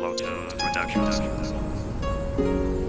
Platoon Productions.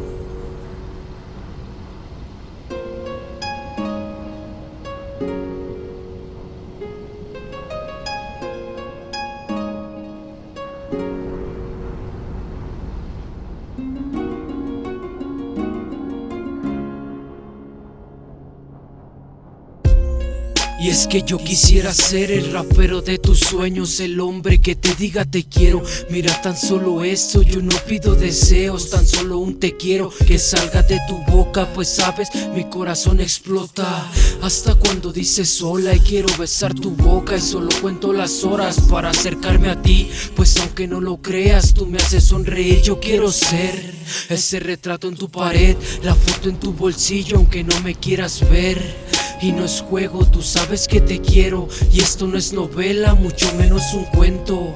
Y es que yo quisiera ser el rapero de tus sueños, el hombre que te diga te quiero. Mira tan solo esto, yo no pido deseos, tan solo un te quiero que salga de tu boca, pues sabes, mi corazón explota. Hasta cuando dices hola y quiero besar tu boca y solo cuento las horas para acercarme a ti, pues aunque no lo creas, tú me haces sonreír, yo quiero ser ese retrato en tu pared, la foto en tu bolsillo, aunque no me quieras ver. Y no es juego, tú sabes que te quiero. Y esto no es novela, mucho menos un cuento.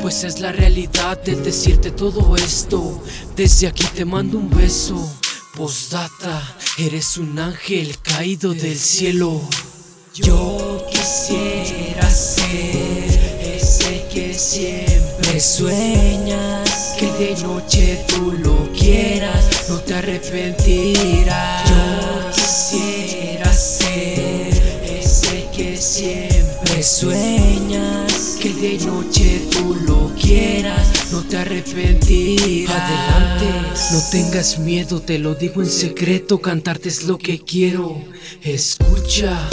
Pues es la realidad de decirte todo esto. Desde aquí te mando un beso. Postdata, eres un ángel caído del cielo. Yo quisiera ser ese que siempre sueñas. Que de noche tú lo quieras, no te arrepentirás. Yo quisiera siempre sueñas Que de noche tú lo quieras, no te arrepentirás Adelante, no tengas miedo, te lo digo en secreto Cantarte es lo que quiero, escucha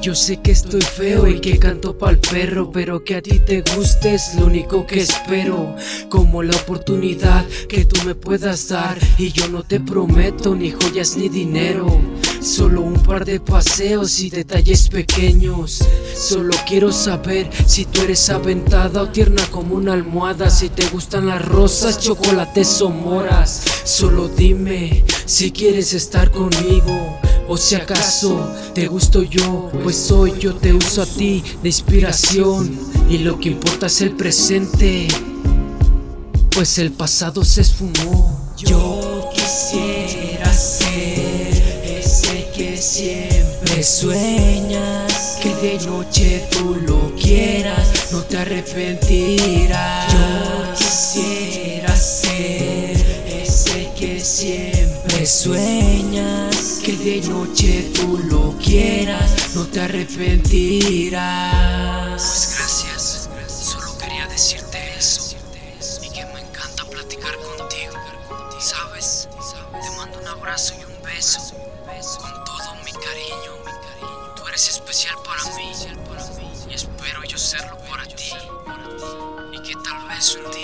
yo sé que estoy feo y que canto pa'l perro, pero que a ti te guste es lo único que espero. Como la oportunidad que tú me puedas dar, y yo no te prometo ni joyas ni dinero. Solo un par de paseos y detalles pequeños. Solo quiero saber si tú eres aventada o tierna como una almohada. Si te gustan las rosas, chocolates o moras. Solo dime si quieres estar conmigo. O si acaso te gusto yo, pues hoy yo te uso a ti de inspiración y lo que importa es el presente, pues el pasado se esfumó. Yo sueñas, que de noche tú lo quieras, no te arrepentirás. Yo quisiera ser ese que siempre sueñas, que de noche tú lo quieras, no te arrepentirás. Pues gracias, solo quería decirte eso. Y que me encanta platicar contigo. ¿Sabes? Te mando un abrazo y un beso eres especial para mí. Y espero yo serlo para ti. Y que tal vez un día